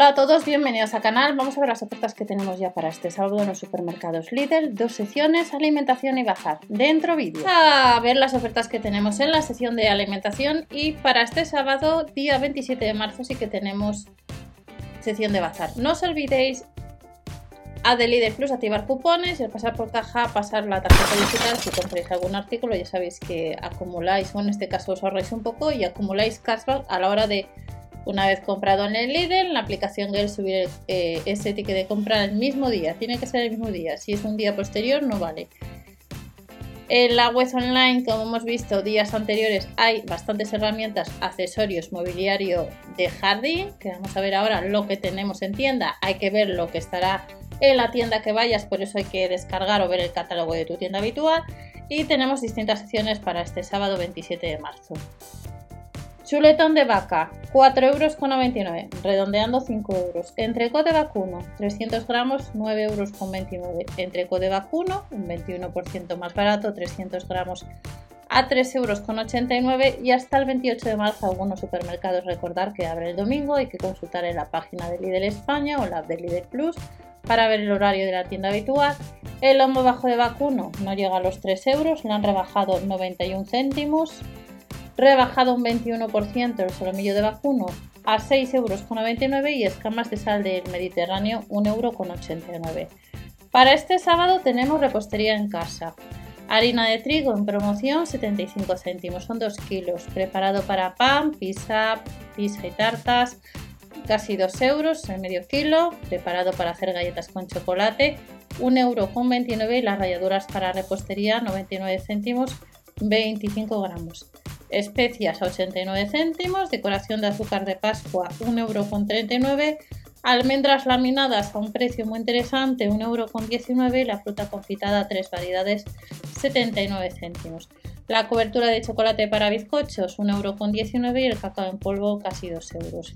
Hola a todos, bienvenidos al canal. Vamos a ver las ofertas que tenemos ya para este sábado en los supermercados Lidl. Dos secciones, alimentación y bazar. Dentro vídeo. A ver las ofertas que tenemos en la sección de alimentación y para este sábado, día 27 de marzo, sí que tenemos sección de bazar. No os olvidéis a de Lidl Plus activar cupones y al pasar por caja pasar la tarjeta digital si compráis algún artículo ya sabéis que acumuláis o en este caso os ahorráis un poco y acumuláis cashback a la hora de una vez comprado en el Lidl, la aplicación Gel subir eh, ese ticket de compra el mismo día. Tiene que ser el mismo día. Si es un día posterior, no vale. En la web online, como hemos visto días anteriores, hay bastantes herramientas, accesorios, mobiliario de jardín, que vamos a ver ahora lo que tenemos en tienda. Hay que ver lo que estará en la tienda que vayas, por eso hay que descargar o ver el catálogo de tu tienda habitual. Y tenemos distintas secciones para este sábado 27 de marzo. Chuletón de vaca, 4,99 euros, redondeando 5 euros. Entreco de vacuno, 300 gramos, 9,29 euros. Entreco de vacuno, un 21% más barato, 300 gramos a 3,89 euros y hasta el 28 de marzo algunos supermercados recordar que abre el domingo, hay que consultar en la página de Lidl España o la de Lidl Plus para ver el horario de la tienda habitual. El lomo bajo de vacuno no llega a los 3 euros, le han rebajado 91 céntimos rebajado un 21% el solomillo de vacuno a 6,99 euros y escamas de sal del Mediterráneo 1,89 euros. Para este sábado tenemos repostería en casa. Harina de trigo en promoción 75 céntimos, son 2 kilos. Preparado para pan, pizza, pizza y tartas, casi 2 euros el medio kilo. Preparado para hacer galletas con chocolate, 1,29 euro y las ralladuras para repostería 99 céntimos, 25 gramos especias a 89 céntimos, decoración de azúcar de Pascua 1,39 euro, almendras laminadas a un precio muy interesante 1,19 euro y la fruta confitada tres variedades 79 céntimos. La cobertura de chocolate para bizcochos 1,19 euro y el cacao en polvo casi 2 euros.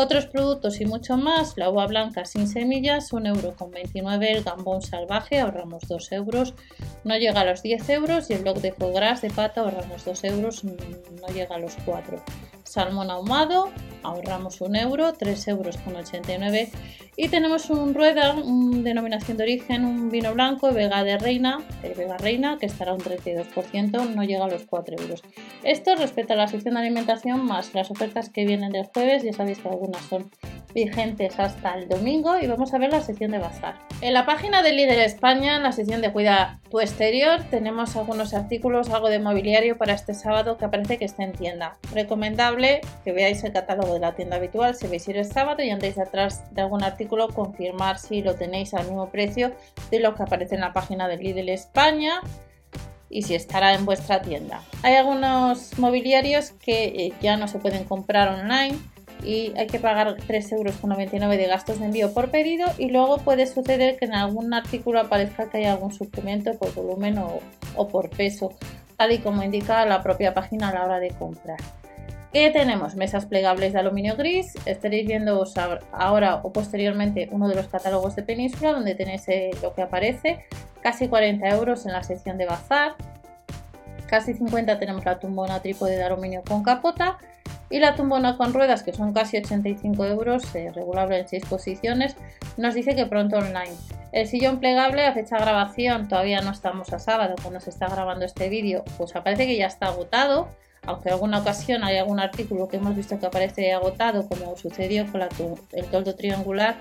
Otros productos y mucho más, la uva blanca sin semillas, 1,29€, el gambón salvaje, ahorramos 2 euros, no llega a los 10 euros y el bloque de foie gras de pata, ahorramos 2 euros, no llega a los 4 salmón ahumado, ahorramos un euro, 3 euros con 89 y tenemos un rueda, denominación de origen, un vino blanco, Vega de Reina, Vega Reina, que estará un 32%, no llega a los 4 euros. Esto respecto a la sección de alimentación más las ofertas que vienen del jueves, ya sabéis que algunas son vigentes hasta el domingo y vamos a ver la sección de bazar. En la página de Líder España, en la sección de Cuida tu exterior, tenemos algunos artículos, algo de mobiliario para este sábado que aparece que está en tienda. Recomendable que veáis el catálogo de la tienda habitual si veis ir el sábado y andáis atrás de algún artículo confirmar si lo tenéis al mismo precio de lo que aparece en la página de Lidl España y si estará en vuestra tienda. Hay algunos mobiliarios que eh, ya no se pueden comprar online y hay que pagar 3,99 euros de gastos de envío por pedido y luego puede suceder que en algún artículo aparezca que hay algún suplemento por volumen o, por peso, tal y como indica la propia página a la hora de comprar. ¿Qué tenemos? Mesas plegables de aluminio gris. Estaréis viendo ahora o posteriormente uno de los catálogos de Península donde tenéis eh, lo que aparece. Casi 40 euros en la sección de bazar. Casi 50 tenemos la tumbona trípode de aluminio con capota y la tumbona con ruedas, que son casi 85 euros, eh, regulable en 6 posiciones, nos dice que pronto online. El sillón plegable a fecha de grabación, todavía no estamos a sábado cuando se está grabando este vídeo, pues aparece que ya está agotado, aunque en alguna ocasión hay algún artículo que hemos visto que aparece agotado, como sucedió con el toldo triangular,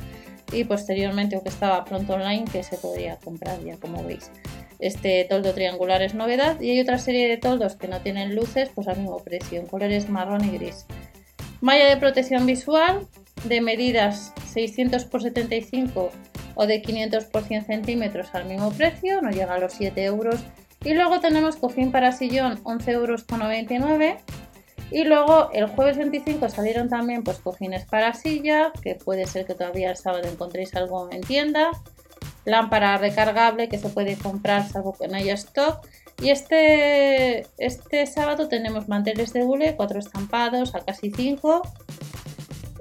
y posteriormente o que estaba pronto online que se podría comprar ya como veis. Este toldo triangular es novedad y hay otra serie de toldos que no tienen luces pues al mismo precio, en colores marrón y gris. Malla de protección visual de medidas 600 x 75 o de 500 x 100 centímetros al mismo precio, no llega a los 7 euros. Y luego tenemos cojín para sillón 11,99 euros. Y luego el jueves 25 salieron también pues cojines para silla, que puede ser que todavía el sábado encontréis algo en tienda lámpara recargable que se puede comprar salvo que no haya stock. Y este, este sábado tenemos manteles de hule, cuatro estampados a casi 5.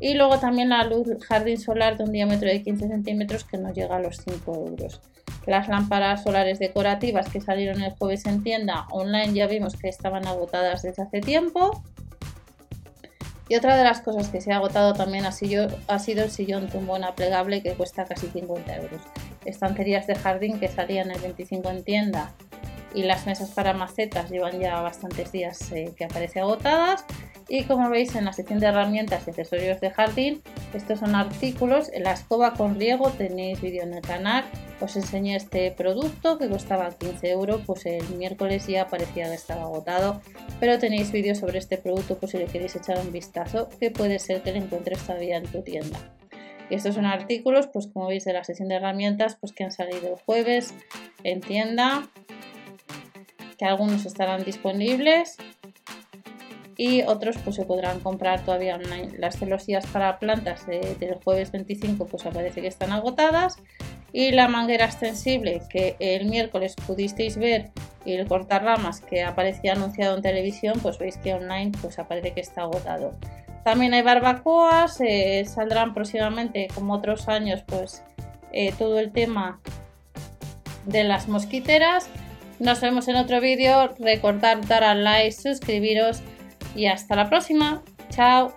Y luego también la luz jardín solar de un diámetro de 15 centímetros que nos llega a los 5 euros. Las lámparas solares decorativas que salieron el jueves en tienda online ya vimos que estaban agotadas desde hace tiempo. Y otra de las cosas que se ha agotado también ha sido, ha sido el sillón tumbona plegable que cuesta casi 50 euros. Estanterías de jardín que salían el 25 en tienda y las mesas para macetas llevan ya bastantes días eh, que aparecen agotadas. Y como veis en la sección de herramientas y accesorios de jardín, estos son artículos. En la escoba con riego tenéis vídeo en el canal. Os enseñé este producto que costaba 15 euros, pues el miércoles ya parecía que estaba agotado. Pero tenéis vídeo sobre este producto por si le queréis echar un vistazo, que puede ser que lo encuentres todavía en tu tienda. Y estos son artículos, pues como veis de la sección de herramientas, pues que han salido el jueves en tienda, que algunos estarán disponibles y otros pues se podrán comprar todavía online. Las celosías para plantas del jueves 25 pues aparece que están agotadas y la manguera extensible que el miércoles pudisteis ver y el cortarramas que aparecía anunciado en televisión pues veis que online pues aparece que está agotado. También hay barbacoas, eh, saldrán próximamente como otros años pues eh, todo el tema de las mosquiteras. Nos vemos en otro vídeo, recordad dar al like, suscribiros y hasta la próxima. Chao.